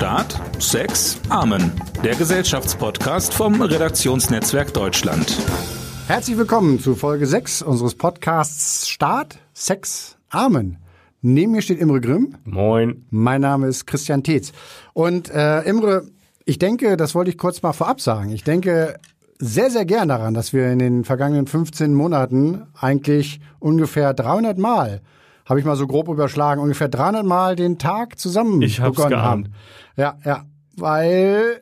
Staat, Sex, Amen. Der Gesellschaftspodcast vom Redaktionsnetzwerk Deutschland. Herzlich willkommen zu Folge 6 unseres Podcasts Staat, Sex, Amen. Neben mir steht Imre Grimm. Moin. Mein Name ist Christian Tetz. Und äh, Imre, ich denke, das wollte ich kurz mal vorab sagen. Ich denke sehr, sehr gern daran, dass wir in den vergangenen 15 Monaten eigentlich ungefähr 300 Mal habe ich mal so grob überschlagen, ungefähr 300 Mal den Tag zusammen ich hab's begonnen geahnt. haben. Ja, ja, weil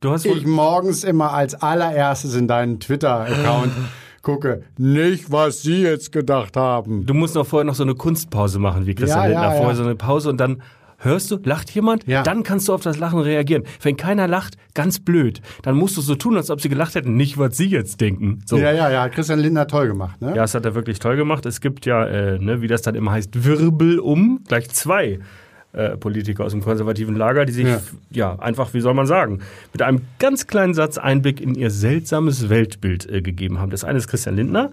Du hast wohl ich morgens immer als allererstes in deinen Twitter-Account gucke. Nicht, was Sie jetzt gedacht haben. Du musst noch vorher noch so eine Kunstpause machen, wie Christian Ja, Lindner. ja, vorher ja. so eine Pause und dann hörst du, lacht jemand, Ja. dann kannst du auf das Lachen reagieren. Wenn keiner lacht, ganz blöd. Dann musst du so tun, als ob sie gelacht hätten, nicht was sie jetzt denken. So. Ja, ja, ja, hat Christian Lindner toll gemacht, ne? Ja, das hat er wirklich toll gemacht. Es gibt ja, äh, ne, wie das dann immer heißt, Wirbel um, gleich zwei äh, Politiker aus dem konservativen Lager, die sich, Ja. ja. einfach, wie soll man sagen, mit einem ganz kleinen Satz Einblick in ihr seltsames Weltbild äh, gegeben haben. Das eine ist Christian Lindner.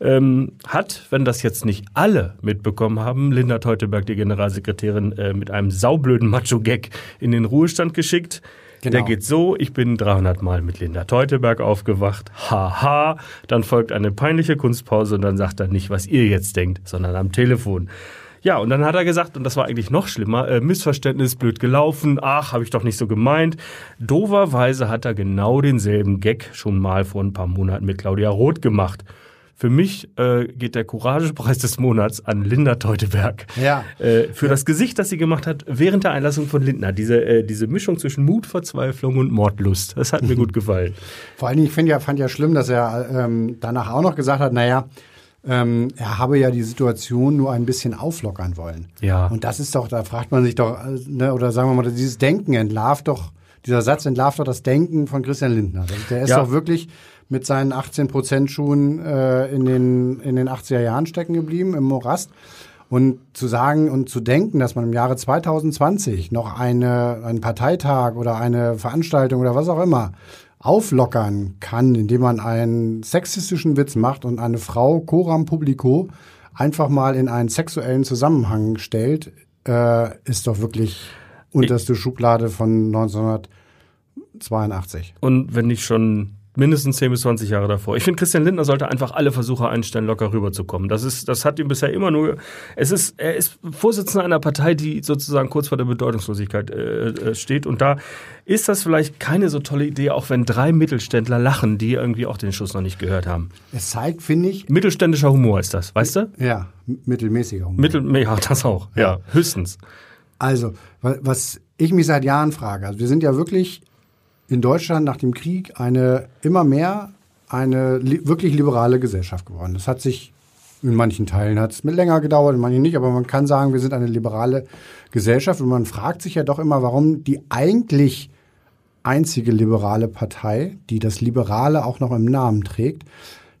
Ähm, hat, wenn das jetzt nicht alle mitbekommen haben, Linda Teuteberg, die Generalsekretärin, äh, mit einem saublöden Macho-Gag in den Ruhestand geschickt. Genau. Der geht so, ich bin 300 Mal mit Linda Teuteberg aufgewacht, haha, dann folgt eine peinliche Kunstpause und dann sagt er nicht, was ihr jetzt denkt, sondern am Telefon. Ja, und dann hat er gesagt, und das war eigentlich noch schlimmer, äh, Missverständnis, blöd gelaufen, ach, habe ich doch nicht so gemeint. Doverweise hat er genau denselben Gag schon mal vor ein paar Monaten mit Claudia Roth gemacht. Für mich äh, geht der Couragepreis des Monats an Linda Teuteberg. Ja. Äh, für das Gesicht, das sie gemacht hat während der Einlassung von Lindner. Diese, äh, diese Mischung zwischen Mut, Verzweiflung und Mordlust. Das hat mir gut gefallen. Vor allen Dingen, ich finde ja, fand ja schlimm, dass er ähm, danach auch noch gesagt hat, naja, ähm, er habe ja die Situation nur ein bisschen auflockern wollen. Ja. Und das ist doch, da fragt man sich doch, äh, ne, oder sagen wir mal, dieses Denken entlarvt doch, dieser Satz entlarvt doch das Denken von Christian Lindner. Also Der ist Ja. doch wirklich mit seinen 18 Prozent Schuhen äh, in, den, in den 80er Jahren stecken geblieben, im Morast. Und zu sagen und zu denken, dass man im Jahre 2020 noch eine, einen Parteitag oder eine Veranstaltung oder was auch immer auflockern kann, indem man einen sexistischen Witz macht und eine Frau coram publico einfach mal in einen sexuellen Zusammenhang stellt, äh, ist doch wirklich unterste Schublade von 1982. Und wenn nicht schon mindestens 10 bis 20 Jahre davor. Ich finde, Christian Lindner sollte einfach alle Versuche einstellen, locker rüberzukommen. Das ist, das hat ihm bisher immer nur, es ist, er ist Vorsitzender einer Partei, die sozusagen kurz vor der Bedeutungslosigkeit äh, äh, steht. Und da ist das vielleicht keine so tolle Idee, auch wenn drei Mittelständler lachen, die irgendwie auch den Schuss noch nicht gehört haben. Es zeigt, finde ich, Mittelständischer Humor ist das, weißt du? ja, mittelmäßiger Humor. Mittel, ja, das auch. Ja, höchstens. Also, wa- was ich mich seit Jahren frage, also wir sind ja wirklich in Deutschland nach dem Krieg eine immer mehr eine li wirklich liberale Gesellschaft geworden. Das hat sich in manchen Teilen hat es mit länger gedauert, in manchen nicht, aber man kann sagen, wir sind eine liberale Gesellschaft und man fragt sich ja doch immer, warum die eigentlich einzige liberale Partei, die das Liberale auch noch im Namen trägt,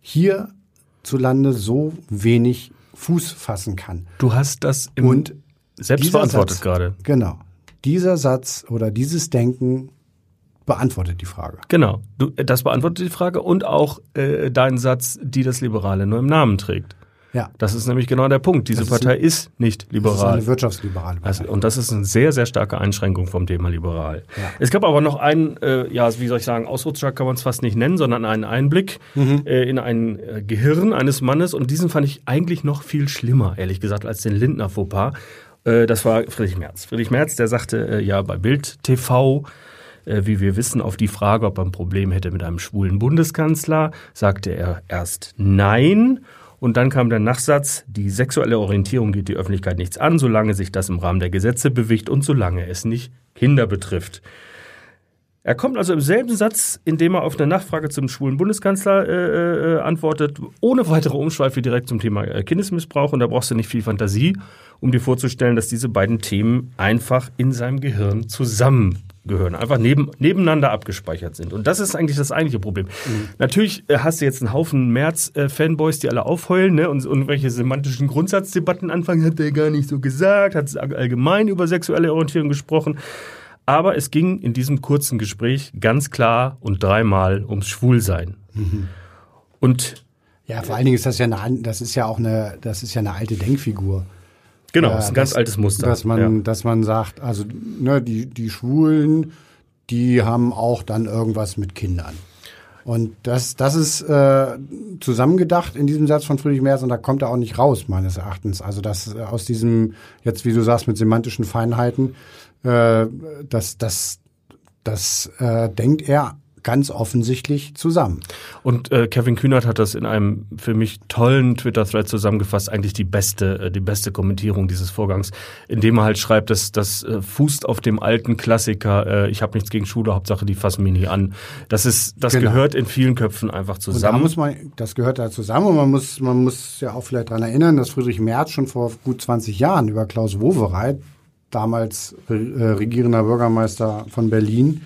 hierzulande so wenig Fuß fassen kann. Du hast das im Und selbst dieser beantwortet Satz- gerade. Genau. Dieser Satz oder dieses Denken beantwortet die Frage. Genau, du, das beantwortet die Frage und auch äh, deinen Satz, die das Liberale nur im Namen trägt. Ja. Das ist nämlich genau der Punkt. Diese ist Partei ist nicht Das ist liberal. eine wirtschaftsliberale Partei. Also, und das ist eine sehr, sehr starke Einschränkung vom Thema liberal. Ja. Es gab aber noch einen, äh, ja, wie soll ich sagen, Ausrutscher kann man es fast nicht nennen, sondern einen Einblick Mhm. äh, in ein äh, Gehirn eines Mannes. Und diesen fand ich eigentlich noch viel schlimmer, ehrlich gesagt, als den Lindner Fauxpas. Äh, das war Friedrich Merz. Friedrich Merz, der sagte äh, ja bei Bild TV, äh, wie wir wissen, auf die Frage, ob er ein Problem hätte mit einem schwulen Bundeskanzler, sagte er erst nein. Und dann kam der Nachsatz, die sexuelle Orientierung geht die Öffentlichkeit nichts an, solange sich das im Rahmen der Gesetze bewegt und solange es nicht Kinder betrifft. Er kommt also im selben Satz, indem er auf eine Nachfrage zum schwulen Bundeskanzler äh, äh, antwortet, ohne weitere Umschweife direkt zum Thema äh, Kindesmissbrauch. Und da brauchst du nicht viel Fantasie, um dir vorzustellen, dass diese beiden Themen einfach in seinem Gehirn zusammengehören, einfach neben, nebeneinander abgespeichert sind. Und das ist eigentlich das eigentliche Problem. Natürlich äh, hast du jetzt einen Haufen März-Fanboys, die alle aufheulen ne, und irgendwelche semantischen Grundsatzdebatten anfangen, hat er gar nicht so gesagt, hat allgemein über sexuelle Orientierung gesprochen. Aber es ging in diesem kurzen Gespräch ganz klar und dreimal ums Schwulsein. Und Ja, vor allen Dingen ist das ja eine, das ist ja auch eine, das ist ja eine alte Denkfigur. Genau, äh, ist ein ganz dass, altes Muster. Dass man, ja. dass man sagt, also ne, die, die Schwulen, die haben auch dann irgendwas mit Kindern. Und das, das ist äh, zusammengedacht in diesem Satz von Friedrich Merz und da kommt er auch nicht raus, meines Erachtens. Also das äh, aus diesem, jetzt wie du sagst, mit semantischen Feinheiten, äh, das, das, das äh, denkt er ganz offensichtlich zusammen. Und äh, Kevin Kühnert hat das in einem für mich tollen Twitter-Thread zusammengefasst, eigentlich die beste, äh, die beste Kommentierung dieses Vorgangs, indem er halt schreibt, dass das äh, fußt auf dem alten Klassiker, äh, ich habe nichts gegen Schule, Hauptsache die fassen mich nie an. Das ist, das genau. gehört in vielen Köpfen einfach zusammen. Und da muss man, das gehört da zusammen und man muss, man muss ja auch vielleicht daran erinnern, dass Friedrich Merz schon vor gut 20 Jahren über Klaus Wowereit, damals äh, regierender Bürgermeister von Berlin,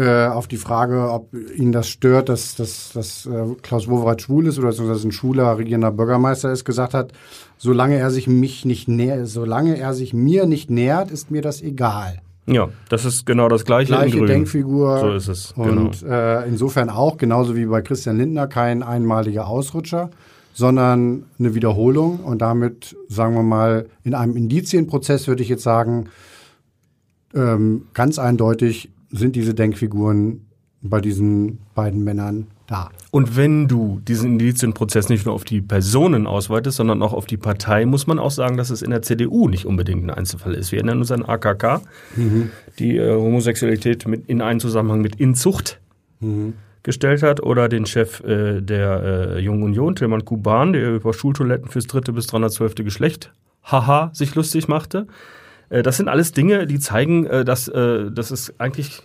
äh, auf die Frage, ob ihn das stört, dass, dass, dass äh, Klaus Wowereit schwul ist oder dass ein schwuler regierender Bürgermeister ist, gesagt hat, solange er sich mich nicht nähert, solange er sich mir nicht nähert, ist mir das egal. Ja, das ist genau das gleiche. Gleiche Denkfigur. So ist es. Genau. Und äh, insofern auch, genauso wie bei Christian Lindner, kein einmaliger Ausrutscher, sondern eine Wiederholung. Und damit, sagen wir mal, in einem Indizienprozess würde ich jetzt sagen, ähm, ganz eindeutig sind diese Denkfiguren bei diesen beiden Männern da. Und wenn du diesen Indizienprozess nicht nur auf die Personen ausweitest, sondern auch auf die Partei, muss man auch sagen, dass es in der CDU nicht unbedingt ein Einzelfall ist. Wir erinnern uns an AKK, mhm. die äh, Homosexualität mit, in einen Zusammenhang mit Inzucht mhm. gestellt hat, oder den Chef äh, der äh, Jungen Union, Tilman Kuban, der über Schultoiletten fürs dritte bis 312. Geschlecht, haha, sich lustig machte. Äh, das sind alles Dinge, die zeigen, äh, dass, äh, dass es eigentlich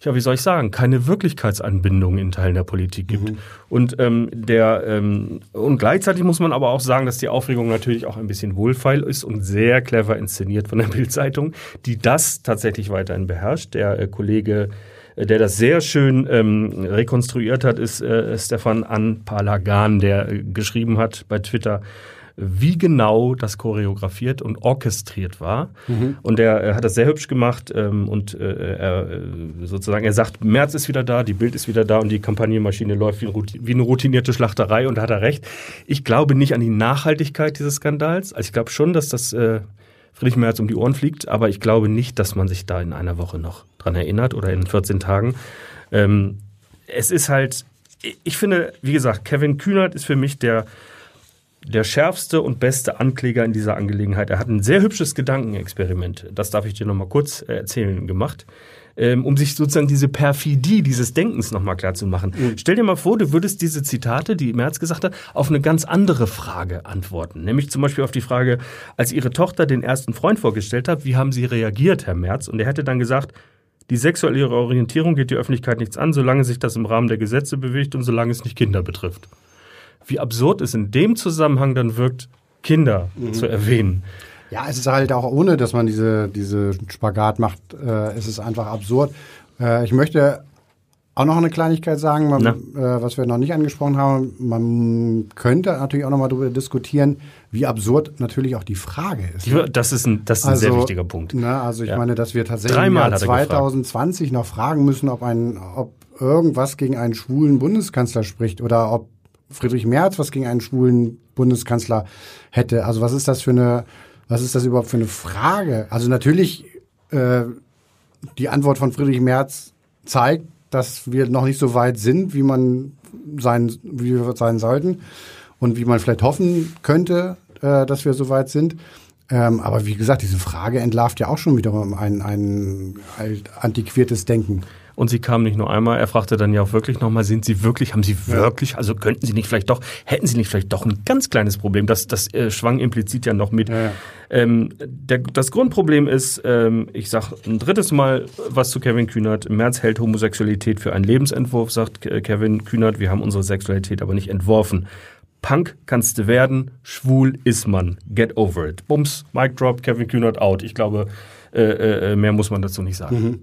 ja, wie soll ich sagen, keine Wirklichkeitsanbindung in Teilen der Politik gibt. Mhm. Und ähm, der ähm, und gleichzeitig muss man aber auch sagen, dass die Aufregung natürlich auch ein bisschen wohlfeil ist und sehr clever inszeniert von der Bildzeitung, die das tatsächlich weiterhin beherrscht. Der äh, Kollege der das sehr schön ähm, rekonstruiert hat, ist äh, Stefan Anpalagan, der äh, geschrieben hat bei Twitter, wie genau das choreografiert und orchestriert war. Mhm. Und er, er, hat das sehr hübsch gemacht ähm, und äh, er äh, sozusagen, er sagt, März ist wieder da, die Bild ist wieder da und die Kampagnenmaschine läuft wie, wie eine routinierte Schlachterei und da hat er recht. Ich glaube nicht an die Nachhaltigkeit dieses Skandals. Also ich glaube schon, dass das äh, Friedrich Merz um die Ohren fliegt, aber ich glaube nicht, dass man sich da in einer Woche noch dran erinnert oder in 14 Tagen. Ähm, es ist halt, ich finde, wie gesagt, Kevin Kühnert ist für mich der der schärfste und beste Ankläger in dieser Angelegenheit. Er hat ein sehr hübsches Gedankenexperiment, das darf ich dir nochmal kurz äh, erzählen, gemacht, ähm, um sich sozusagen diese Perfidie dieses Denkens nochmal klar zu machen. Mhm. Stell dir mal vor, du würdest diese Zitate, die Merz gesagt hat, auf eine ganz andere Frage antworten. Nämlich zum Beispiel auf die Frage, als ihre Tochter den ersten Freund vorgestellt hat, wie haben sie reagiert, Herr Merz? Und er hätte dann gesagt, die sexuelle Orientierung geht die Öffentlichkeit nichts an, solange sich das im Rahmen der Gesetze bewegt und solange es nicht Kinder betrifft wie absurd es in dem Zusammenhang dann wirkt, Kinder mhm. zu erwähnen. Ja, es ist halt auch ohne, dass man diese, diese Spagat macht, äh, es ist einfach absurd. Äh, ich möchte auch noch eine Kleinigkeit sagen, man, äh, was wir noch nicht angesprochen haben. Man könnte natürlich auch noch mal darüber diskutieren, wie absurd natürlich auch die Frage ist. Ne? Das ist ein, das ist ein also, sehr wichtiger Punkt. Ne, also ich ja. meine, dass wir tatsächlich im Jahr 2020 noch fragen müssen, ob ein, ob irgendwas gegen einen schwulen Bundeskanzler spricht oder ob Friedrich Merz was gegen einen schwulen Bundeskanzler hätte. Also was ist das für eine, was ist das überhaupt für eine Frage? Also natürlich, äh, die Antwort von Friedrich Merz zeigt, dass wir noch nicht so weit sind, wie man sein, wie wir sein sollten und wie man vielleicht hoffen könnte, äh, dass wir so weit sind. Ähm, aber wie gesagt, diese Frage entlarvt ja auch schon wiederum ein, ein, ein antiquiertes Denken. Und sie kam nicht nur einmal, er fragte dann ja auch wirklich nochmal, sind Sie wirklich, haben Sie wirklich, also könnten Sie nicht vielleicht doch, hätten Sie nicht vielleicht doch ein ganz kleines Problem? Das, das äh, schwang implizit ja noch mit. Ja, ja. Ähm, der, das Grundproblem ist, ähm, ich sag ein drittes Mal was zu Kevin Kühnert. Im März hält Homosexualität für einen Lebensentwurf, sagt Kevin Kühnert. Wir haben unsere Sexualität aber nicht entworfen. Punk kannst du werden, schwul ist man. Get over it. Bums, Mic drop, Kevin Kühnert out. Ich glaube, äh, äh, mehr muss man dazu nicht sagen. Mhm.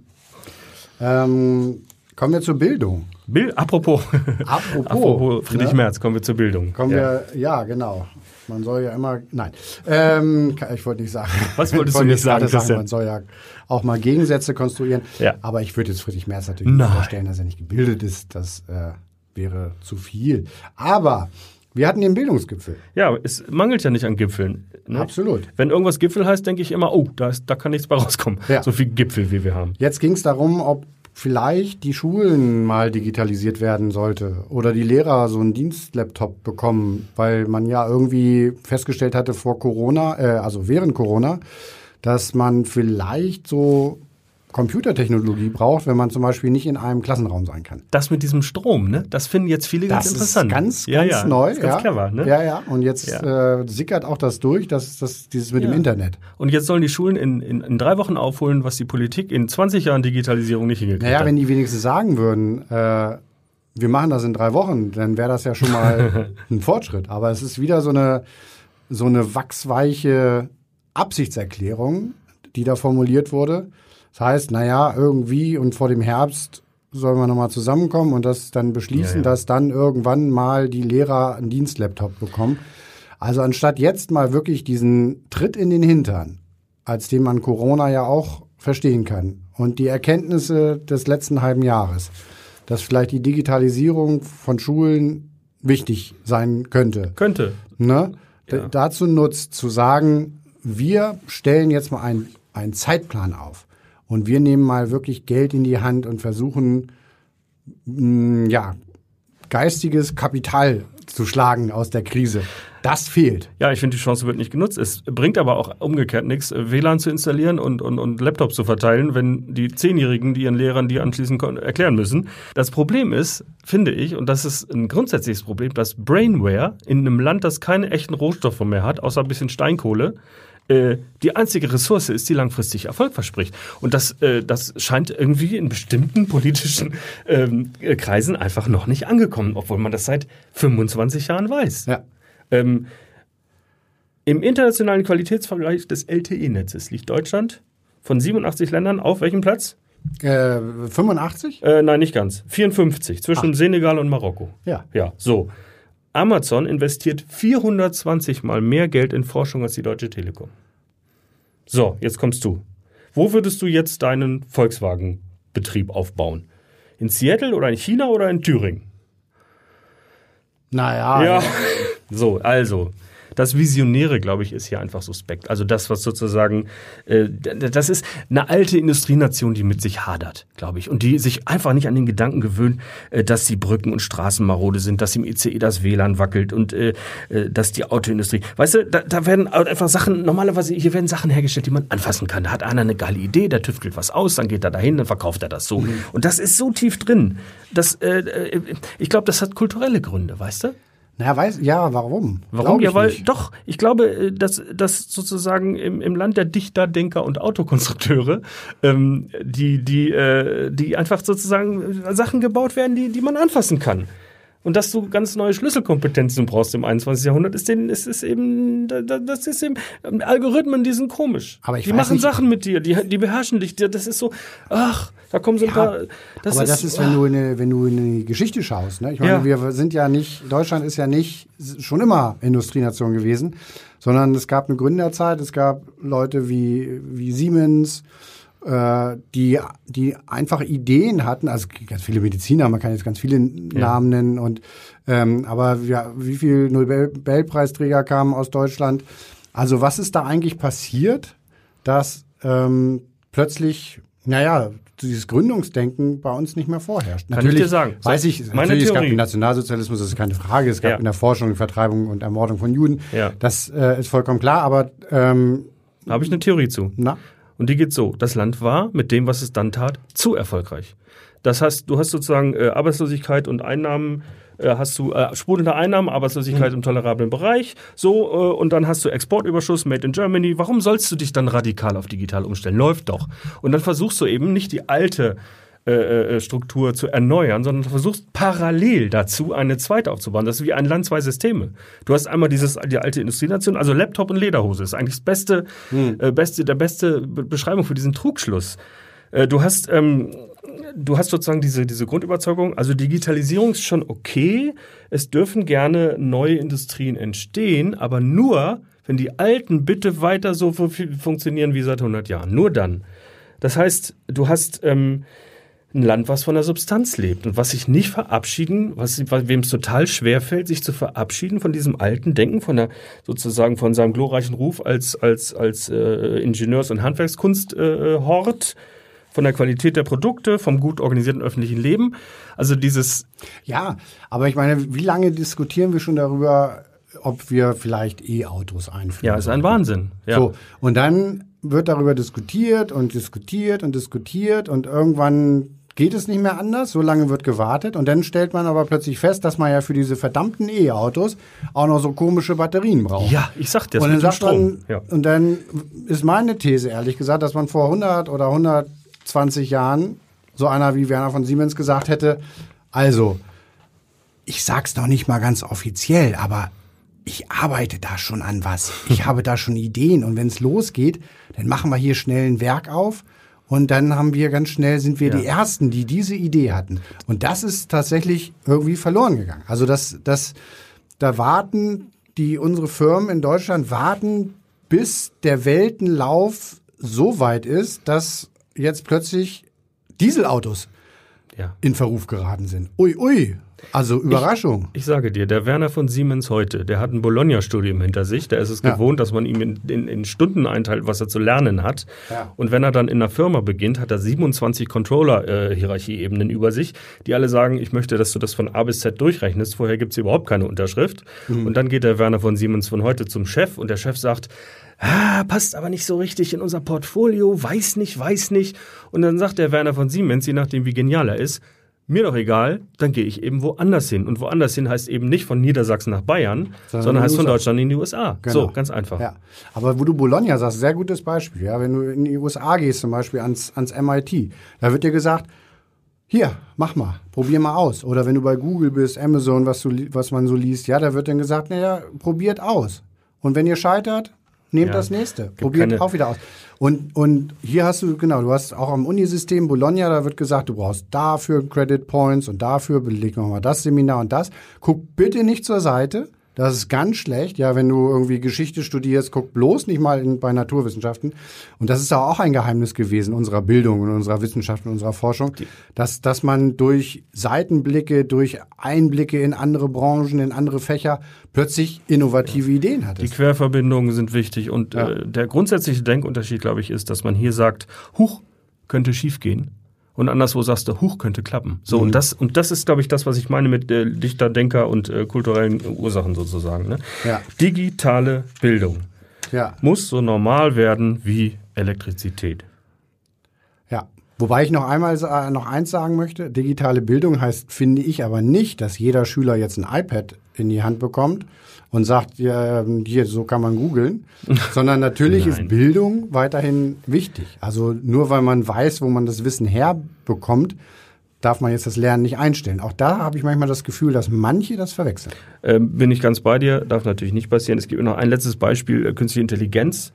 Ähm, kommen wir zur Bildung. Bild, apropos, apropos, apropos Friedrich ne? Merz, kommen wir zur Bildung. Kommen ja. wir, ja, genau. Man soll ja immer, nein, ähm, ich wollte nicht sagen. Was wolltest du nicht sagen, sagen? Man soll ja auch mal Gegensätze konstruieren. Ja. Aber ich würde jetzt Friedrich Merz natürlich nicht vorstellen, dass er nicht gebildet ist. Das äh, wäre zu viel. Aber Wir hatten den Bildungsgipfel. Ja, es mangelt ja nicht an Gipfeln. Ne? Absolut. Wenn irgendwas Gipfel heißt, denke ich immer, oh, da, ist, da kann nichts bei rauskommen. Ja. So viel Gipfel, wie wir haben. Jetzt ging es darum, ob vielleicht die Schulen mal digitalisiert werden sollte oder die Lehrer so einen Dienstlaptop bekommen, weil man ja irgendwie festgestellt hatte vor Corona, äh, also während Corona, dass man vielleicht so Computertechnologie braucht, wenn man zum Beispiel nicht in einem Klassenraum sein kann. Das mit diesem Strom, ne? Das finden jetzt viele ganz Das ist interessant. ganz, ja, ganz ja. neu. Das ist ganz ja. clever, ne? Ja, ja. Und jetzt Ja. äh, sickert auch das durch, dass das dieses mit dem Internet. Und jetzt sollen die Schulen in, in, in drei Wochen aufholen, was die Politik in 20 Jahren Digitalisierung nicht hingekriegt Naja, hat. wenn die wenigstens sagen würden, äh, wir machen das in drei Wochen, dann wäre das ja schon mal ein Fortschritt. Aber es ist wieder so eine, so eine wachsweiche Absichtserklärung, die da formuliert wurde. Das heißt, naja, irgendwie und vor dem Herbst sollen wir nochmal zusammenkommen und das dann beschließen, Ja, ja. dass dann irgendwann mal die Lehrer einen Dienstlaptop bekommen. Also anstatt jetzt mal wirklich diesen Tritt in den Hintern, als den man Corona ja auch verstehen kann, und die Erkenntnisse des letzten halben Jahres, dass vielleicht die Digitalisierung von Schulen wichtig sein könnte, Könnte. ne? Ja. dazu nutzt, zu sagen, wir stellen jetzt mal einen, einen Zeitplan auf und wir nehmen mal wirklich Geld in die Hand und versuchen, mh, ja, geistiges Kapital zu schlagen aus der Krise. Das fehlt. Ja, ich finde, die Chance wird nicht genutzt. Es bringt aber auch umgekehrt nichts, WLAN zu installieren und, und, und Laptops zu verteilen, wenn die Zehnjährigen, die ihren Lehrern die anschließend erklären müssen. Das Problem ist, finde ich, und das ist ein grundsätzliches Problem, dass Brainware in einem Land, das keine echten Rohstoffe mehr hat, außer ein bisschen Steinkohle, äh, die einzige Ressource ist, die langfristig Erfolg verspricht. Und das, äh, das scheint irgendwie in bestimmten politischen ähm, äh, Kreisen einfach noch nicht angekommen, obwohl man das seit 25 Jahren weiß. Ja. Ähm, Im internationalen Qualitätsvergleich des LTE-Netzes liegt Deutschland von 87 Ländern auf welchem Platz? Äh, 85? Äh, nein, nicht ganz. 54 zwischen Senegal und Marokko. Ja. Ja, so. Amazon investiert 420 mal mehr Geld in Forschung als die Deutsche Telekom. So, jetzt kommst du. Wo würdest du jetzt deinen Volkswagen-Betrieb aufbauen? In Seattle oder in China oder in Thüringen? Naja, Ja. So, also. Das Visionäre, glaube ich, ist hier einfach suspekt. Also das, was sozusagen, äh, das ist eine alte Industrienation, die mit sich hadert, glaube ich. Und die sich einfach nicht an den Gedanken gewöhnt, äh, dass die Brücken und Straßen marode sind, dass im ICE das WLAN wackelt und äh, äh, dass die Autoindustrie. Weißt du, da, da werden einfach Sachen, normalerweise, hier werden Sachen hergestellt, die man anfassen kann. Da hat einer eine geile Idee, der tüftelt was aus, dann geht er dahin, dann verkauft er das so. Und das ist so tief drin. Das, äh, äh, ich glaube, das hat kulturelle Gründe, weißt du? Naja, weiß, ja, warum? Warum? Ja, weil nicht. doch, ich glaube, äh, dass, dass sozusagen im, im Land der Dichter, Denker und Autokonstrukteure, ähm, die, die, äh, die einfach sozusagen Sachen gebaut werden, die, die man anfassen kann. Und dass du ganz neue Schlüsselkompetenzen brauchst im 21. Jahrhundert, ist, den, ist, ist eben, da- da- das ist eben, ähm, Algorithmen, die sind komisch. Aber ich die machen nicht- Sachen mit dir, die, die beherrschen dich. Das ist so, ach, da kommen so ein paar. aber das ist, wenn du, in eine, wenn du in die Geschichte schaust. Ne? Ich meine, Ja. wir sind ja nicht, Deutschland ist ja nicht schon immer Industrienation gewesen, sondern es gab eine Gründerzeit, es gab Leute wie, wie Siemens, äh, die, die einfach Ideen hatten, also ganz viele Mediziner, man kann jetzt ganz viele Namen nennen und ähm, aber ja, wie viele Nobelpreisträger kamen aus Deutschland? Also was ist da eigentlich passiert, dass ähm, plötzlich, naja, dieses Gründungsdenken bei uns nicht mehr vorherrscht? Kann ich dir sagen. Weiß ich, Meine natürlich, es gab Theorie. den Nationalsozialismus, das ist keine Frage, es gab Ja. in der Forschung Vertreibung und Ermordung von Juden, Ja. das äh, ist vollkommen klar, aber ähm, Da habe ich eine Theorie zu. na, Und die geht so: Das Land war mit dem, was es dann tat, zu erfolgreich. Das heißt, du hast sozusagen äh, Arbeitslosigkeit und Einnahmen, äh, hast du äh, sprudelnde Einnahmen, Arbeitslosigkeit im tolerablen Bereich, so äh, und dann hast du Exportüberschuss, Made in Germany. Warum sollst du dich dann radikal auf digital umstellen? Läuft doch. Und dann versuchst du eben nicht die alte äh, äh, Struktur zu erneuern, sondern du versuchst parallel dazu eine zweite aufzubauen. Das ist wie ein Land, zwei Systeme. Du hast einmal dieses, die alte Industrienation, also Laptop und Lederhose ist eigentlich das beste, äh, beste, der beste Be Beschreibung für diesen Trugschluss. Äh, du hast, ähm, du hast sozusagen diese, diese Grundüberzeugung, also Digitalisierung ist schon okay, es dürfen gerne neue Industrien entstehen, aber nur, wenn die alten bitte weiter so fu- funktionieren wie seit 100 Jahren. Nur dann. Das heißt, du hast, ähm, ein Land, was von der Substanz lebt und was sich nicht verabschieden, was wem es total schwer fällt, sich zu verabschieden von diesem alten Denken, von der sozusagen von seinem glorreichen Ruf als als als äh, Ingenieurs- und Handwerkskunsthort, äh, von der Qualität der Produkte, vom gut organisierten öffentlichen Leben. Also dieses Ja, aber ich meine, wie lange diskutieren wir schon darüber, ob wir vielleicht E-Autos einführen? ja, ist ein Wahnsinn. Ja. So, und dann wird darüber diskutiert und diskutiert und diskutiert und irgendwann geht es nicht mehr anders, so lange wird gewartet und dann stellt man aber plötzlich fest, dass man ja für diese verdammten E-Autos auch noch so komische Batterien braucht. Ja, ich sag dir das und dann sagt man. Ja. und dann ist meine These ehrlich gesagt, dass man vor 100 oder 120 Jahren so einer wie Werner von Siemens gesagt hätte, also ich sag's noch nicht mal ganz offiziell, aber ich arbeite da schon an was. Ich habe da schon Ideen und wenn es losgeht, dann machen wir hier schnell ein Werk auf und dann haben wir ganz schnell sind wir Ja. die ersten, die diese Idee hatten. Und das ist tatsächlich irgendwie verloren gegangen. Also das das da warten die unsere Firmen in Deutschland warten, bis der Weltenlauf so weit ist, dass jetzt plötzlich Dieselautos ja. in Verruf geraten sind. Ui, ui. Also Überraschung. Ich sage dir, der Werner von Siemens heute, der hat ein Bologna-Studium hinter sich. Der ist es Ja. gewohnt, dass man ihm in, in, in Stunden einteilt, was er zu lernen hat. Ja. Und wenn er dann in einer Firma beginnt, hat er 27 Controller-Hierarchieebenen über sich, die alle sagen, ich möchte, dass du das von A bis Z durchrechnest. Vorher gibt's überhaupt keine Unterschrift. Mhm. Und dann geht der Werner von Siemens von heute zum Chef und der Chef sagt, ah, passt aber nicht so richtig in unser Portfolio, weiß nicht, weiß nicht. Und dann sagt der Werner von Siemens, je nachdem wie genial er ist, mir doch egal, dann gehe ich eben woanders hin. Und woanders hin heißt eben nicht von Niedersachsen nach Bayern, Sondern sondern, heißt von. Deutschland in die USA. Genau. So, ganz einfach. Ja. Aber wo du Bologna sagst, sehr gutes Beispiel. Ja, wenn du in die USA gehst, zum Beispiel ans, ans MIT, da wird dir gesagt, hier, mach mal, probier mal aus. Oder wenn du bei Google bist, Amazon, was, du, was man so liest, ja, da wird dann gesagt, naja, probiert aus. Und wenn ihr scheitert, nehmt Ja. das nächste. Probiert auch wieder aus. Und, und hier hast du, genau, du hast auch am Unisystem Bologna, da wird gesagt, du brauchst dafür Credit Points und dafür beleg nochmal das Seminar und das. Guck bitte nicht zur Seite. Das ist ganz schlecht. Ja, wenn du irgendwie Geschichte studierst, guck bloß nicht mal in, bei Naturwissenschaften. Und das ist ja auch ein Geheimnis gewesen unserer Bildung und unserer Wissenschaft und unserer Forschung, dass, dass man durch Seitenblicke, durch Einblicke in andere Branchen, in andere Fächer plötzlich innovative Ideen hatte. Die Querverbindungen sind wichtig und Ja. äh, der grundsätzliche Denkunterschied, glaube ich, ist, dass man hier sagt, Huch, könnte schiefgehen und anderswo sagst du, Huch, könnte klappen. So Mhm. und das und das ist, glaube ich, das, was ich meine mit äh, Dichter, Denker und äh, kulturellen Ursachen sozusagen. Ne? Ja. Digitale Bildung Ja. muss so normal werden wie Elektrizität. Ja. Wobei ich noch einmal sa- noch eins sagen möchte, digitale Bildung heißt, finde ich aber nicht, dass jeder Schüler jetzt ein iPad in die Hand bekommt und sagt, ja, hier, so kann man googeln, sondern natürlich ist. Bildung weiterhin wichtig. Also nur weil man weiß, wo man das Wissen herbekommt, darf man jetzt das Lernen nicht einstellen. Auch da habe ich manchmal das Gefühl, dass manche das verwechseln. Ähm, bin ich ganz bei dir, darf natürlich nicht passieren. Es gibt noch ein letztes Beispiel, äh, künstliche Intelligenz.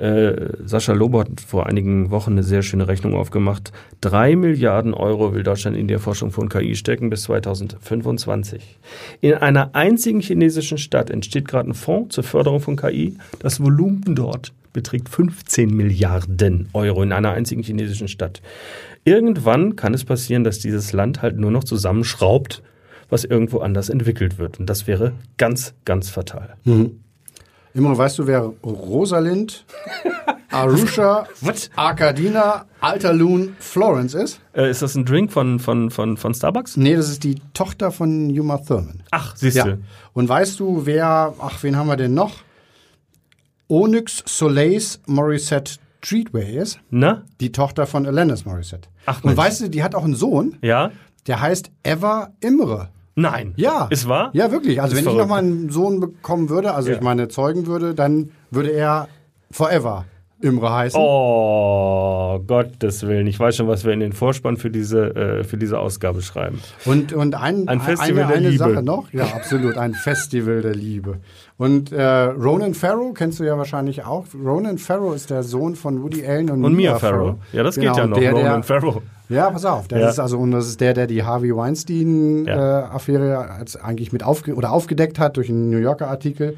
Äh, Sascha Lobo hat vor einigen Wochen eine sehr schöne Rechnung aufgemacht. Drei Milliarden Euro will Deutschland in die Erforschung von KI stecken bis 2025. In einer einzigen chinesischen Stadt entsteht gerade ein Fonds zur Förderung von KI. Das Volumen dort beträgt 15 Milliarden Euro in einer einzigen chinesischen Stadt. Irgendwann kann es passieren, dass dieses Land halt nur noch zusammenschraubt, was irgendwo anders entwickelt wird. Und das wäre ganz, ganz fatal. Imre, weißt du, wer Rosalind Arusha Was? Arkadina Alterloon Florence ist? Äh, ist das ein Drink von, von, von, von Starbucks? Nee, das ist die Tochter von Uma Thurman. Ach, siehst Ja. du. Und weißt du, wer, ach, wen haben wir denn noch? Onyx Soleil's Morissette Treatway ist? Na? Die Tochter von Alanis Morissette. Ach, Und Mensch. weißt du, die hat auch einen Sohn, Ja? der heißt Eva Imre. Nein. Ja. Ist wahr? Ja, wirklich. Also Ist wenn verrückt. ich nochmal einen Sohn bekommen würde, also Ja. ich meine zeugen würde, dann würde er Forever Imre heißen. Oh, Gottes Willen. Ich weiß schon, was wir in den Vorspann für diese, äh, für diese Ausgabe schreiben. Und, und ein, Ein Festival eine, der eine Liebe. Sache noch. Ja, absolut. Ein Festival der Liebe. Und äh, Ronan Farrow kennst du ja wahrscheinlich auch. Ronan Farrow ist der Sohn von Woody Allen und, Und Mia Farrow. Ja, das Genau, geht ja noch. Der, Roman der, Farrow. Ja, pass auf. Das Ja. ist also und das ist der, der die Harvey Weinstein-Affäre Ja. als eigentlich mit aufge oder aufgedeckt hat durch einen New Yorker Artikel.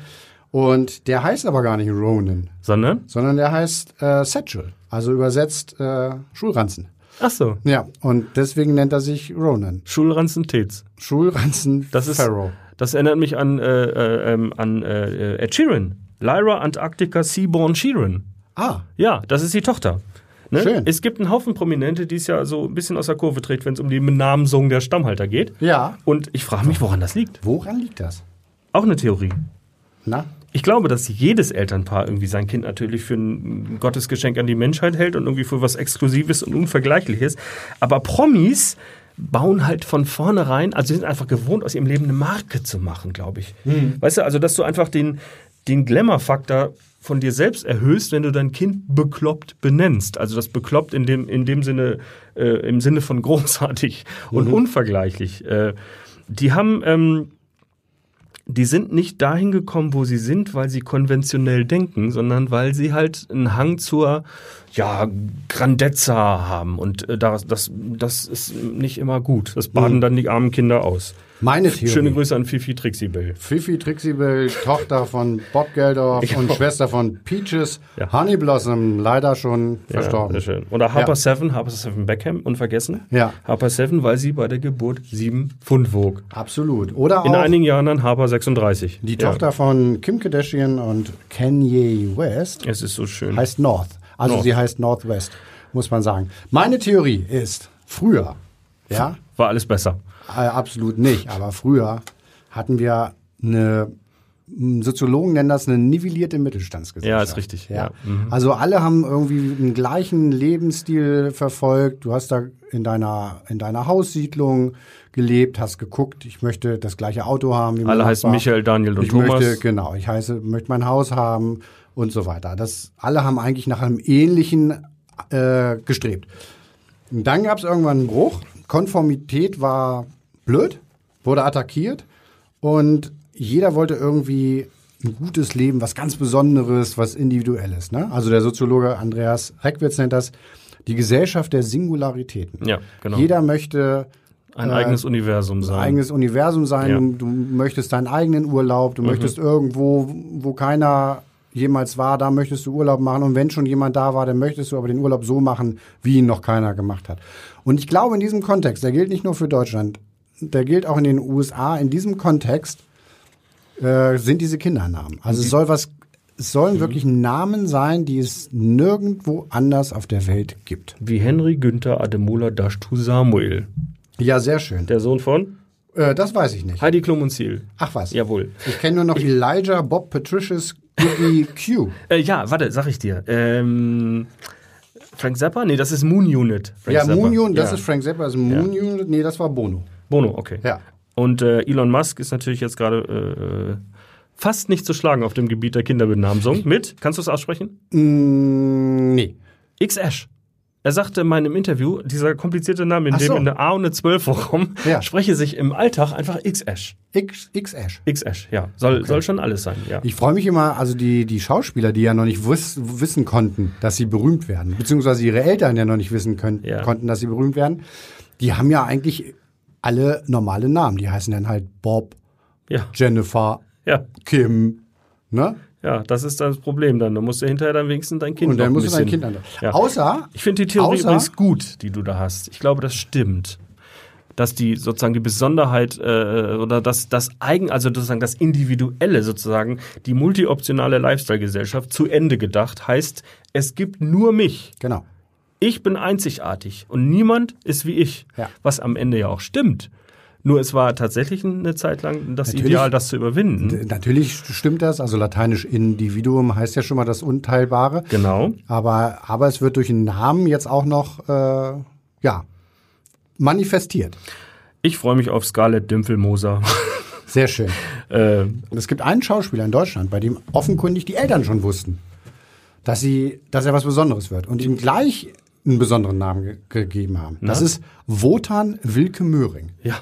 Und der heißt aber gar nicht Ronan, Sondern? sondern der heißt äh, Satchel. Also übersetzt äh, Schulranzen. Ach so. Ja, und deswegen nennt er sich Ronan. Schulranzen Tets. Schulranzen Das ist, Pharaoh. das erinnert mich an, äh, äh, ähm, an äh, Ed Sheeran. Lyra Antarctica Seaborn Sheeran. Ah, Ja, das ist die Tochter. Ne? Schön. Es gibt einen Haufen Prominente, die es ja so ein bisschen aus der Kurve trägt, wenn es um die Benamsung der Stammhalter geht. ja. Und ich frage mich, woran das liegt. Woran liegt das? Auch eine Theorie. Na? Ich glaube, dass jedes Elternpaar irgendwie sein Kind natürlich für ein Gottesgeschenk an die Menschheit hält und irgendwie für was Exklusives und Unvergleichliches. Aber Promis bauen halt von vornherein, also sie sind einfach gewohnt, aus ihrem Leben eine Marke zu machen, glaube ich. Weißt du, also dass du einfach den, den Glamour-Faktor von dir selbst erhöhst, wenn du dein Kind bekloppt benennst. Also das bekloppt in dem, in dem Sinne, äh, im Sinne von großartig und unvergleichlich. Äh, die haben, ähm, die sind nicht dahin gekommen, wo sie sind, weil sie konventionell denken, sondern weil sie halt einen Hang zur ja, Grandezza haben. Und äh, das, das, das ist nicht immer gut. Das baden dann die armen Kinder aus. Meine Theorie. Schöne Grüße an Fifi Trixibel. Fifi Trixibel, Tochter von Bob Geldorf und Schwester von Peaches. Ja. Honey Blossom, leider schon verstorben. Ja, sehr schön. Oder Harper Ja. Seven, Harper Seven Beckham, unvergessen. Ja. Harper Seven, weil sie bei der Geburt sieben Pfund wog. Absolut. Oder In einigen Jahren dann Harper 36. die. Tochter von Kim Kardashian und Kanye West Es ist so schön. heißt North. Also North. sie heißt Northwest, muss man sagen. Meine Theorie ist, früher, ja, War alles besser. Äh, absolut nicht, aber früher hatten wir eine, Soziologen nennen das eine nivellierte Mittelstandsgesellschaft. Ja, ist richtig, ja. Mhm. Also alle haben irgendwie einen gleichen Lebensstil verfolgt. Du hast da in deiner, in deiner Haussiedlung gelebt, hast geguckt, ich möchte das gleiche Auto haben. Wie Alle heißen. Michael, Daniel und ich Thomas. Möchte, genau, ich heiße, möchte mein Haus haben und so weiter. Das, alle haben eigentlich nach einem ähnlichen äh, gestrebt. Und dann gab es irgendwann einen Bruch. Konformität war blöd, wurde attackiert und jeder wollte irgendwie ein gutes Leben, was ganz Besonderes, was Individuelles. Ne? Also der Soziologe Andreas Reckwitz nennt das die Gesellschaft der Singularitäten. Ja, genau. Jeder möchte Ein äh, eigenes Universum sein. eigenes Universum sein. Ja. Du, du möchtest deinen eigenen Urlaub, Mhm. du möchtest irgendwo, wo keiner jemals war, da möchtest du Urlaub machen. Und wenn schon jemand da war, dann möchtest du aber den Urlaub so machen, wie ihn noch keiner gemacht hat. Und ich glaube, in diesem Kontext, der gilt nicht nur für Deutschland, der gilt auch in den USA, in diesem Kontext äh, sind diese Kindernamen. Also es soll was, es Mhm. sollen wirklich Namen sein, die es nirgendwo anders auf der Welt gibt. Wie Henry Günther Ademola Dashtu Samuel. Ja, sehr schön. Der Sohn von Äh, das weiß ich nicht. Heidi Klum und Ziel. Ach was. Jawohl. Ich kenne nur noch Elijah Bob Patricius Googie Q. Äh, ja, warte, sag ich dir. Ähm, Frank Zappa? Nee, das ist Moon Unit. Frank ja, Zappa. Moon Unit, das Ja. ist Frank Zappa, das ist Moon Unit. Nee, das war Bono. Bono, okay. Ja. Und äh, Elon Musk ist natürlich jetzt gerade äh, fast nicht zu schlagen auf dem Gebiet der Kinderbenamsung. Mit, kannst du es aussprechen? Mm, nee. X-Ash. Er sagte in meinem Interview, dieser komplizierte Name, in Ach dem so. eine A und eine 12 vorkommen, Ja. spreche sich im Alltag einfach X-Ash. X, X-Ash. X-Ash, ja. Soll, soll schon alles sein, ja. Ich freue mich immer, also die, die Schauspieler, die ja noch nicht wiss, wissen konnten, dass sie berühmt werden, beziehungsweise ihre Eltern ja noch nicht wissen können, Ja. konnten, dass sie berühmt werden, die haben ja eigentlich alle normale Namen. Die heißen dann halt Bob, Ja, Jennifer. Kim, ne? Ja, das ist das Problem dann. Da musst du hinterher dann wenigstens dein Kind Und dann musst du dein Kind an. Ja. Außer, Ich finde die Theorie Außer- übrigens gut, die du da hast. Ich glaube, das stimmt. Dass die sozusagen die Besonderheit äh, oder das, das Eigen, also sozusagen das Individuelle sozusagen, die multioptionale Lifestyle-Gesellschaft zu Ende gedacht, heißt, es gibt nur mich. genau. Ich bin einzigartig und niemand ist wie ich. Ja. Was am Ende ja auch stimmt. Nur es war tatsächlich eine Zeit lang das Natürlich. Ideal, das zu überwinden. Natürlich stimmt das. Also lateinisch Individuum heißt ja schon mal das Unteilbare. Genau. Aber, aber es wird durch einen Namen jetzt auch noch, äh, ja, manifestiert. Ich freue mich auf Scarlett Dümpelmoser. Sehr schön. äh, Und es gibt einen Schauspieler in Deutschland, bei dem offenkundig die Eltern schon wussten, dass, sie, dass er was Besonderes wird und ihm gleich einen besonderen Namen ge gegeben haben. Das Na? ist Wotan Wilke Möhring. ja.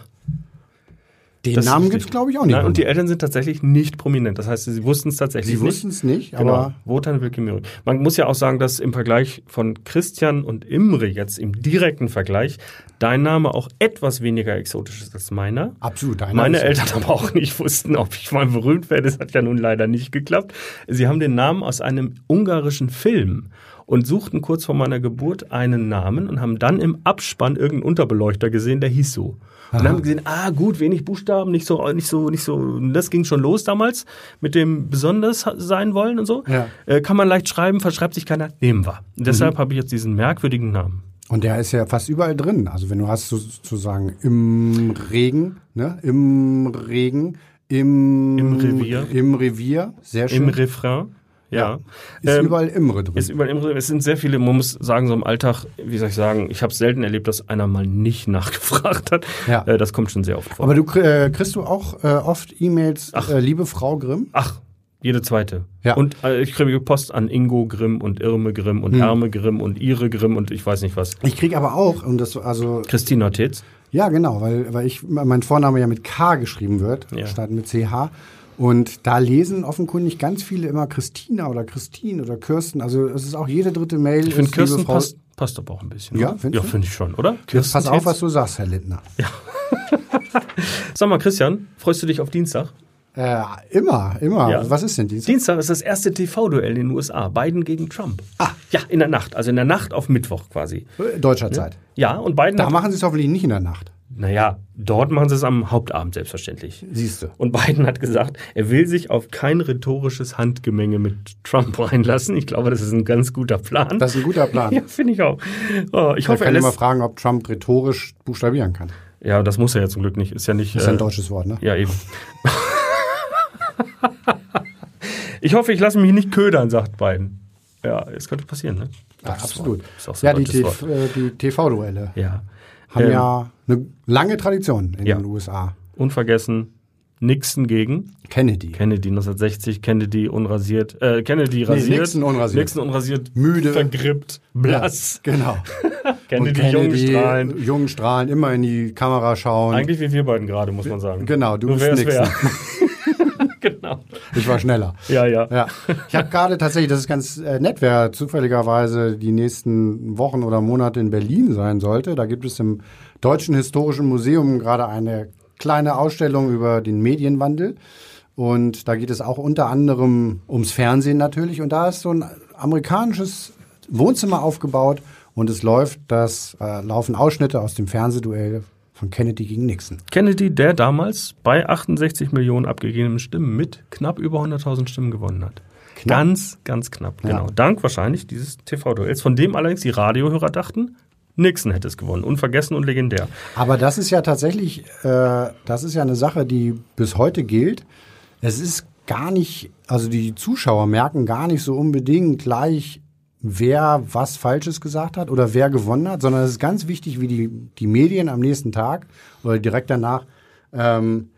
Den Das Namen gibt es, glaube ich, auch nicht. Nein, und die Eltern sind tatsächlich nicht prominent. Das heißt, sie wussten es tatsächlich sie nicht. wussten es nicht, Genau, aber Wotan Wilke Möhring. Man muss ja auch sagen, dass im Vergleich von Christian und Imre jetzt im direkten Vergleich dein Name auch etwas weniger exotisch ist als meiner. absolut. einer Meine ist- Eltern aber auch nicht wussten, ob ich mal berühmt werde. Das hat ja nun leider nicht geklappt. Sie haben den Namen aus einem ungarischen Film. und suchten kurz vor meiner Geburt einen Namen und haben dann im Abspann irgendeinen Unterbeleuchter gesehen, der hieß so. Und dann haben gesehen, ah gut, wenig Buchstaben, nicht so, nicht so, nicht so. Das ging schon los damals mit dem besonders sein wollen und so. Ja. Äh, kann man leicht schreiben, verschreibt sich keiner, nehmen wir. Und deshalb habe ich jetzt diesen merkwürdigen Namen. Und der ist ja fast überall drin. Also wenn du hast sozusagen im Regen, ne, im Regen, im, Im Revier. im Revier, sehr schön. Im Refrain. Ja. ist Ähm, überall Imre drin. Ist überall im, es sind sehr viele, man muss sagen, so im Alltag, wie soll ich sagen, ich habe selten erlebt, dass einer mal nicht nachgefragt hat. Ja. Äh, das kommt schon sehr oft vor. Aber du äh, kriegst du auch äh, oft E-Mails, äh, liebe Frau Grimm? Ach, jede zweite. Ja. Und äh, ich kriege Post an Ingo Grimm und Irme Grimm und Erme Grimm und Ire Grimm und ich weiß nicht was. Ich krieg aber auch, und das also Christina Tetz. Ja, genau, weil, weil ich mein Vorname ja mit K geschrieben wird, Ja. statt mit CH. Und da lesen offenkundig ganz viele immer Christina oder Christine oder Kirsten. Also es ist auch jede dritte Mail. Ich finde Kirsten passt, passt aber auch ein bisschen. Ja, findest ja, du? finde ich schon, oder? Kirsten pass auf, was du sagst, Herr Lindner. Sag mal, Christian, freust du dich auf Dienstag? Äh, immer, immer. Ja. Was ist denn Dienstag? Dienstag ist das erste TV-Duell in den USA. Biden gegen Trump. Ah. Ja, in der Nacht. Also in der Nacht auf Mittwoch quasi. Äh, Deutscher Zeit. Ja, und Biden Da machen sie es hoffentlich nicht in der Nacht. naja, dort machen sie es am Hauptabend selbstverständlich. Siehst du. Und Biden hat gesagt, er will sich auf kein rhetorisches Handgemenge mit Trump reinlassen. Ich glaube, das ist ein ganz guter Plan. Das ist ein guter Plan. ja, finde ich auch. Oh, ich Ich hoffe, er kann immer lässt, fragen, ob Trump rhetorisch buchstabieren kann. Ja, das muss er ja zum Glück nicht. Ist ja nicht. Ist ein äh, deutsches Wort, ne? Ja, eben. ich hoffe, ich lasse mich nicht ködern, sagt Biden. Ja, es könnte passieren, ne? Ja, absolut. So Ja, die, äh, die TV-Duelle Ja. haben Ähm, ja eine lange Tradition in Ja. den USA. Unvergessen, Nixon gegen Kennedy. Kennedy 1960, Kennedy unrasiert, äh, Kennedy rasiert. Nixon unrasiert. Nixon unrasiert. Müde. Vergrippt, blass. Ja, genau. Kennedy, Und jungen Strahlen. jungen Strahlen, immer in die Kamera schauen. Eigentlich wie wir beiden gerade, muss man sagen. Genau, du Nur bist Nixon. Ich war schneller. Ja, ja. Ja. Ich habe gerade tatsächlich, das ist ganz äh, nett, wer zufälligerweise die nächsten Wochen oder Monate in Berlin sein sollte. Da gibt es im Deutschen Historischen Museum gerade eine kleine Ausstellung über den Medienwandel. Und da geht es auch unter anderem ums Fernsehen natürlich. Und da ist so ein amerikanisches Wohnzimmer aufgebaut und es läuft das, äh, laufen Ausschnitte aus dem Fernsehduell von Kennedy gegen Nixon. Kennedy, der damals bei 68 Millionen abgegebenen Stimmen mit knapp über 100.000 Stimmen gewonnen hat. Knapp. Ganz, ganz knapp, Ja. genau. Dank wahrscheinlich dieses TV-Duells, von dem allerdings die Radiohörer dachten, Nixon hätte es gewonnen. Unvergessen und legendär. Aber das ist ja tatsächlich, äh, das ist ja eine Sache, die bis heute gilt. Es ist gar nicht, also die Zuschauer merken gar nicht so unbedingt gleich, wer was Falsches gesagt hat oder wer gewonnen hat, sondern es ist ganz wichtig, wie die, die Medien am nächsten Tag oder direkt danach ähm,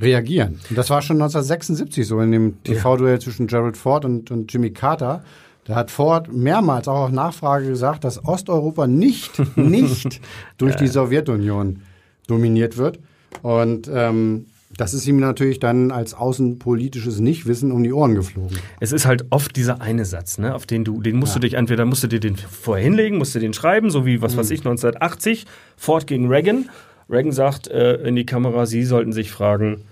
reagieren. Und das war schon 1976 so in dem TV-Duell zwischen Gerald Ford und, und Jimmy Carter. Da hat Ford mehrmals auch auf Nachfrage gesagt, dass Osteuropa nicht, nicht durch die Sowjetunion dominiert wird. Und ähm, das ist ihm natürlich dann als außenpolitisches Nichtwissen um die Ohren geflogen. Es ist halt oft dieser eine Satz, ne, auf den du, den musst du dich entweder musst du dir den vorher hinlegen, musst du den schreiben, so wie was weiß ich 1980 Ford gegen Reagan. Reagan sagt äh, in die Kamera, Sie sollten sich fragen,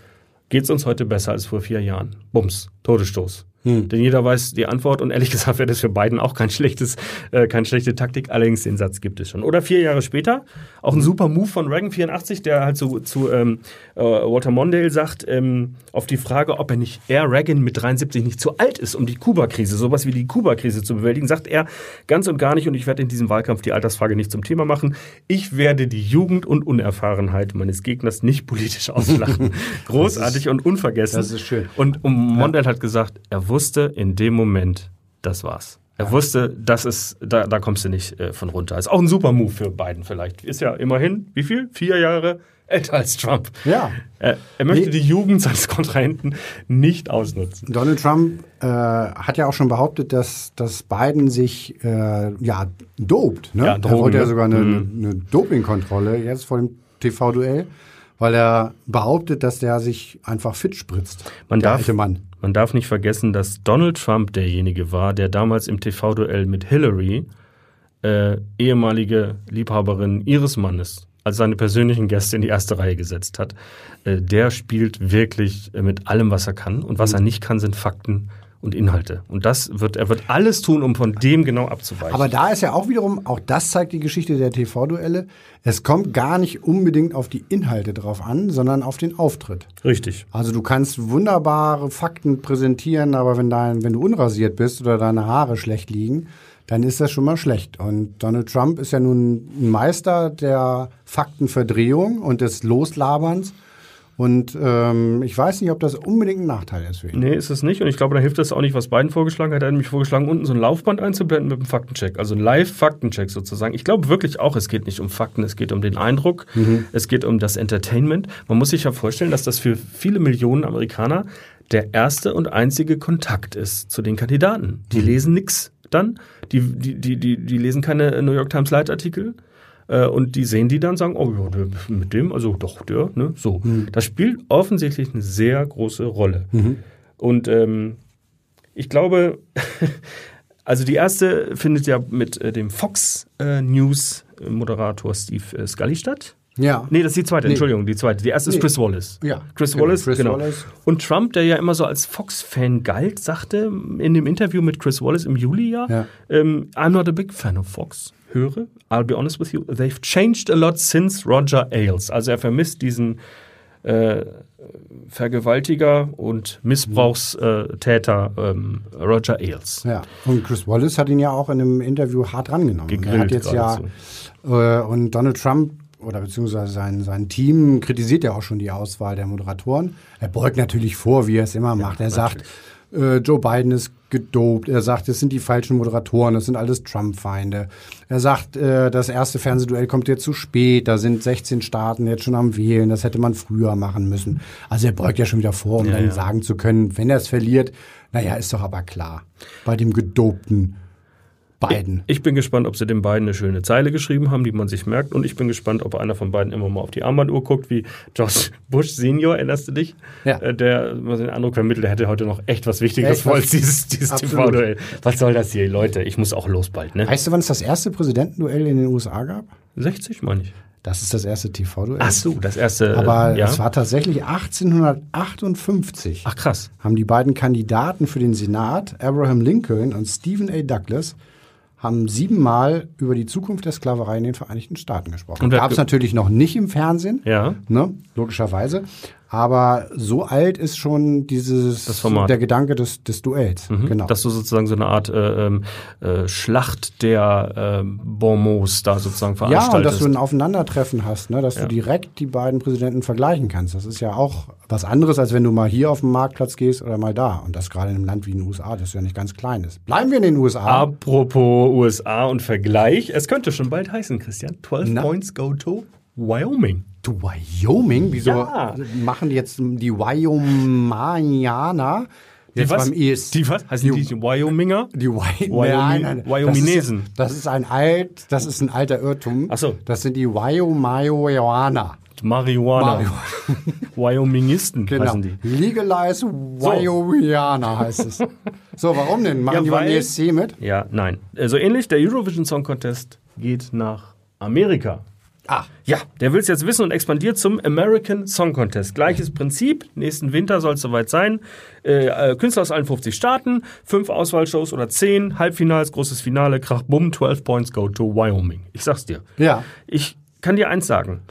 geht's uns heute besser als vor vier Jahren? Bums, Todesstoß. Denn jeder weiß die Antwort und ehrlich gesagt wäre das für Biden auch kein schlechtes, äh, keine schlechte Taktik. Allerdings den Satz gibt es schon. Oder vier Jahre später auch ein super Move von Reagan 84, der halt zu, zu ähm, äh, Walter Mondale sagt ähm, auf die Frage, ob er nicht er Reagan mit 73 nicht zu alt ist, um die Kuba-Krise, sowas wie die Kuba-Krise zu bewältigen, sagt er ganz und gar nicht. Und ich werde in diesem Wahlkampf die Altersfrage nicht zum Thema machen. Ich werde die Jugend und Unerfahrenheit meines Gegners nicht politisch auslachen. Großartig und unvergessen. das ist schön. Und um Mondale hat gesagt, er wusste in dem Moment, das war's. Er wusste, das ist, da, da kommst du nicht äh, von runter. Ist auch ein super Move für Biden vielleicht. Ist ja immerhin, wie viel? Vier Jahre älter als Trump. Ja. Er, er möchte Nee. die Jugend seines Kontrahenten nicht ausnutzen. Donald Trump äh, hat ja auch schon behauptet, dass, dass Biden sich äh, ja dopt. Ne? Ja, er Drogen, wollte ja ne? sogar eine, Mhm. eine Dopingkontrolle jetzt vor dem TV-Duell, weil er behauptet, dass der sich einfach fit spritzt. Man der darf, alte Mann. Man darf nicht vergessen, dass Donald Trump derjenige war, der damals im TV-Duell mit Hillary, äh, ehemalige Liebhaberin ihres Mannes, als seine persönlichen Gäste in die erste Reihe gesetzt hat. Äh, der spielt wirklich äh, mit allem, was er kann. Und was er nicht kann, sind Fakten und Inhalte. Und das wird, er wird alles tun, um von dem genau abzuweichen. Aber da ist ja auch wiederum, auch das zeigt die Geschichte der TV-Duelle, es kommt gar nicht unbedingt auf die Inhalte drauf an, sondern auf den Auftritt. Richtig. Also du kannst wunderbare Fakten präsentieren, aber wenn, dein, wenn du unrasiert bist oder deine Haare schlecht liegen, dann ist das schon mal schlecht. Und Donald Trump ist ja nun ein Meister der Faktenverdrehung und des Loslaberns. Und ähm, ich weiß nicht, ob das unbedingt ein Nachteil ist für ihn. Nee, ist es nicht. Und ich glaube, da hilft es auch nicht, was Biden vorgeschlagen hat. Er hat nämlich vorgeschlagen, unten so ein Laufband einzublenden mit einem Faktencheck. Also ein Live-Faktencheck sozusagen. Ich glaube wirklich auch, es geht nicht um Fakten, es geht um den Eindruck, mhm. es geht um das Entertainment. Man muss sich ja vorstellen, dass das für viele Millionen Amerikaner der erste und einzige Kontakt ist zu den Kandidaten. Die mhm. lesen nichts dann. Die, die, die, die, die lesen keine New York Times Leitartikel. Äh, und die sehen die dann sagen, oh ja, der, mit dem, also doch, der, ne? So. Mhm. Das spielt offensichtlich eine sehr große Rolle. Mhm. Und ähm, ich glaube, also die erste findet ja mit äh, dem Fox äh, News Moderator Steve Scully statt. Ja. Nee, das ist die zweite, nee. Entschuldigung, die zweite. Die erste nee. ist Chris Wallace. Ja. Chris genau, Wallace, Chris genau. Wallace. Und Trump, der ja immer so als Fox-Fan galt, sagte in dem Interview mit Chris Wallace im Juli ja, ja. Ähm, I'm not a big fan of Fox. Höre, I'll be honest with you, they've changed a lot since Roger Ailes. Also er vermisst diesen äh, Vergewaltiger und Missbrauchstäter ähm, Roger Ailes. Ja, und Chris Wallace hat ihn ja auch in einem Interview hart rangenommen. Gegrillt er hat jetzt ja äh, und Donald Trump oder beziehungsweise sein, sein Team kritisiert ja auch schon die Auswahl der Moderatoren. Er beugt natürlich vor, wie er es immer macht. Er sagt, äh, Joe Biden ist gedopt. Er sagt, es sind die falschen Moderatoren, das sind alles Trump-Feinde. Er sagt, äh, das erste Fernsehduell kommt jetzt zu spät, da sind 16 Staaten jetzt schon am Wählen, das hätte man früher machen müssen. Also er beugt ja schon wieder vor, um ja, dann ja. sagen zu können, wenn er es verliert, naja, ist doch aber klar, bei dem gedopten beiden. Ich, ich, bin gespannt, ob sie den beiden eine schöne Zeile geschrieben haben, die man sich merkt. Und ich bin gespannt, ob einer von beiden immer mal auf die Armbanduhr guckt, wie George Bush Senior, erinnerst du dich? Ja. Äh, der man den Eindruck vermittelt, der hätte heute noch echt was Wichtiges vor als dieses, dieses TV-Duell. Was soll das hier, Leute? Ich muss auch los bald, ne? Weißt du, wann es das erste Präsidentenduell in den USA gab? 60, meine ich. Das ist das erste TV-Duell. Ach so, das erste. Aber ja? es war tatsächlich 1858. Ach krass. Haben die beiden Kandidaten für den Senat, Abraham Lincoln und Stephen A. Douglas, haben siebenmal über die Zukunft der Sklaverei in den Vereinigten Staaten gesprochen. Gab es natürlich noch nicht im Fernsehen, ja. ne, logischerweise. Aber so alt ist schon dieses der Gedanke des, des Duells. Mhm. Genau. Dass du sozusagen so eine Art äh, ähm, äh, Schlacht der äh, Bonmots da sozusagen veranstaltest. Ja, und dass du ein Aufeinandertreffen hast, ne? dass ja. du direkt die beiden Präsidenten vergleichen kannst. Das ist ja auch was anderes, als wenn du mal hier auf den Marktplatz gehst oder mal da. Und das gerade in einem Land wie den USA, das ja nicht ganz klein ist. Bleiben wir in den USA. Apropos USA und Vergleich. Es könnte schon bald heißen, Christian. 12 Na? Points go to Wyoming. To Wyoming? Wieso ja. machen jetzt die Wyomingianer jetzt die was? beim ESC? Die was? Heißen die, die Wyominger? Die Wy Wyoming, nein, Wyominesen. Das ist, das ist, ein alt, das ist ein alter Irrtum. Ach so. Das sind die Wyomayoaner. Marihuana. Wyomingisten genau. heißen die. Legalize Wyomianer heißt es. So, warum denn? Machen ja, die beim ESC mit? Ja, nein. So also ähnlich, der Eurovision Song Contest geht nach Amerika. Ah. Ja, der will es jetzt wissen und expandiert zum American Song Contest. Gleiches Prinzip, nächsten Winter soll es soweit sein. Äh, äh, Künstler aus allen 50 Staaten, fünf Auswahlshows oder zehn, Halbfinals, großes Finale, Krach, Bumm, 12 Points go to Wyoming. Ich sag's dir. Ja. Ich kann dir eins sagen.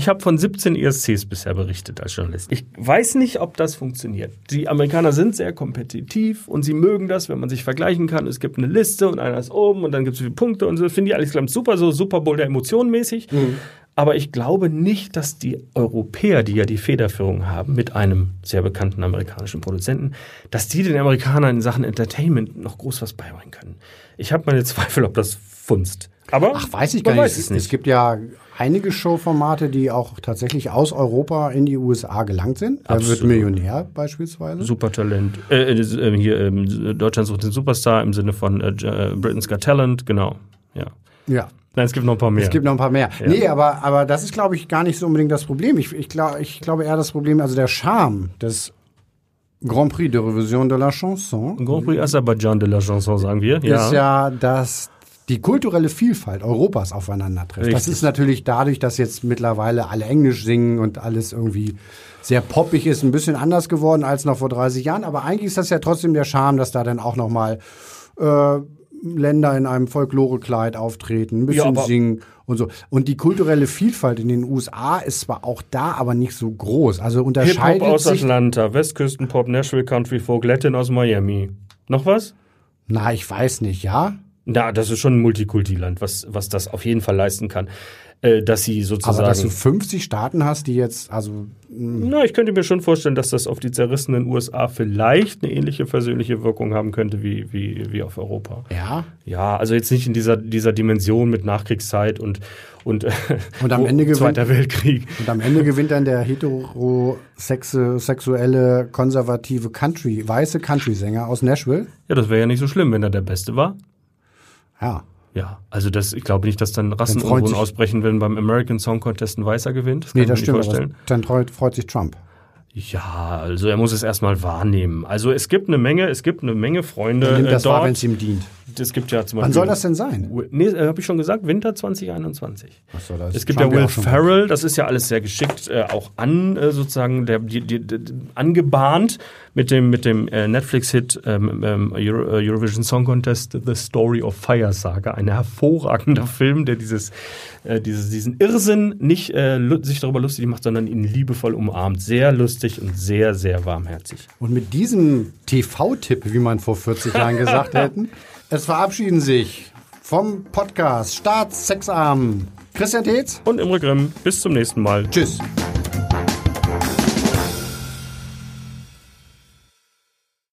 Ich habe von 17 ESCs bisher berichtet als Journalist. Ich weiß nicht, ob das funktioniert. Die Amerikaner sind sehr kompetitiv und sie mögen das, wenn man sich vergleichen kann. Es gibt eine Liste und einer ist oben und dann gibt es viele Punkte und so. Finde ich alles ganz super, so Super Bowl der Emotionen mäßig. Mhm. Aber ich glaube nicht, dass die Europäer, die ja die Federführung haben mit einem sehr bekannten amerikanischen Produzenten, dass die den Amerikanern in Sachen Entertainment noch groß was beibringen können. Ich habe meine Zweifel, ob das funzt. Aber Ach, weiß ich gar nicht. Es, nicht. es gibt ja einige Showformate, die auch tatsächlich aus Europa in die USA gelangt sind. Da wird Millionär beispielsweise. Supertalent. Äh, äh, äh hier äh, Deutschland sucht den Superstar im Sinne von äh, äh, Britain's Got Talent, genau. Ja. Ja. Nein, es gibt noch ein paar mehr. Es gibt noch ein paar mehr. Ja. Nee, aber, aber das ist, glaube ich, gar nicht so unbedingt das Problem. Ich, ich, glaub, ich glaube eher das Problem, also der Charme des Grand Prix de Revision de la Chanson. Grand Prix Aserbaidschan de la Chanson, sagen wir. Ja. Ist ja, dass die kulturelle Vielfalt Europas aufeinander trifft. Das Richtig. ist natürlich dadurch, dass jetzt mittlerweile alle Englisch singen und alles irgendwie sehr poppig ist, ein bisschen anders geworden als noch vor 30 Jahren. Aber eigentlich ist das ja trotzdem der Charme, dass da dann auch noch mal äh, Länder in einem Folklorekleid auftreten, ein bisschen aber- singen und so. Und die kulturelle Vielfalt in den USA ist zwar auch da, aber nicht so groß. Also Hip-Hop unterscheidet aus sich. Atlanta, Westküstenpop, Nashville Country Folk, Latin aus Miami. Noch was? Na, ich weiß nicht, ja. Na, das ist schon ein Multikulti-Land, was, was das auf jeden Fall leisten kann. Äh, dass sie sozusagen. Aber dass du 50 Staaten hast, die jetzt, also Na, ich könnte mir schon vorstellen, dass das auf die zerrissenen USA vielleicht eine ähnliche versöhnliche Wirkung haben könnte wie, wie, wie auf Europa. ja. Ja, also jetzt nicht in dieser, dieser Dimension mit Nachkriegszeit und, und, äh, Und am Ende gewinnt- Zweiter Weltkrieg. Und am Ende gewinnt dann der heterosexuelle, konservative Country, weiße Country-Sänger aus Nashville. Ja, das wäre ja nicht so schlimm, wenn er der Beste war. Ja. Ja, also das, ich glaube nicht, dass dann Rassenunruhen ausbrechen, wenn beim American Song Contest ein Weißer gewinnt. Das Nee, kann das ich stimmt. vorstellen. dann freut sich Trump. Ja, also er muss es erstmal wahrnehmen. Also es gibt eine Menge, es gibt eine Menge Freunde Nimmt äh, das wahr, wenn dort. es ihm dient. Es gibt ja zum Wann Beispiel. soll das denn sein? Nee, äh, habe ich schon gesagt, Winter 2021. Ach so, das Es gibt Trump ja Will Ferrell, das ist ja alles sehr geschickt äh, auch an, äh, sozusagen, der, die, die, die, angebahnt mit dem, mit dem äh, Netflix-Hit ähm, ähm, Euro, äh, Eurovision Song Contest The Story of Fire Saga. Ein hervorragender Film, der dieses, äh, dieses, diesen Irrsinn nicht äh, sich darüber lustig macht, sondern ihn liebevoll umarmt. Sehr lustig und sehr, sehr warmherzig. Und mit diesem TV-Tipp, wie man vor 40 Jahren gesagt hätten, es verabschieden sich vom Podcast Staats Sexarm Christian Tetz. Und Imre Grimm, bis zum nächsten Mal. Tschüss.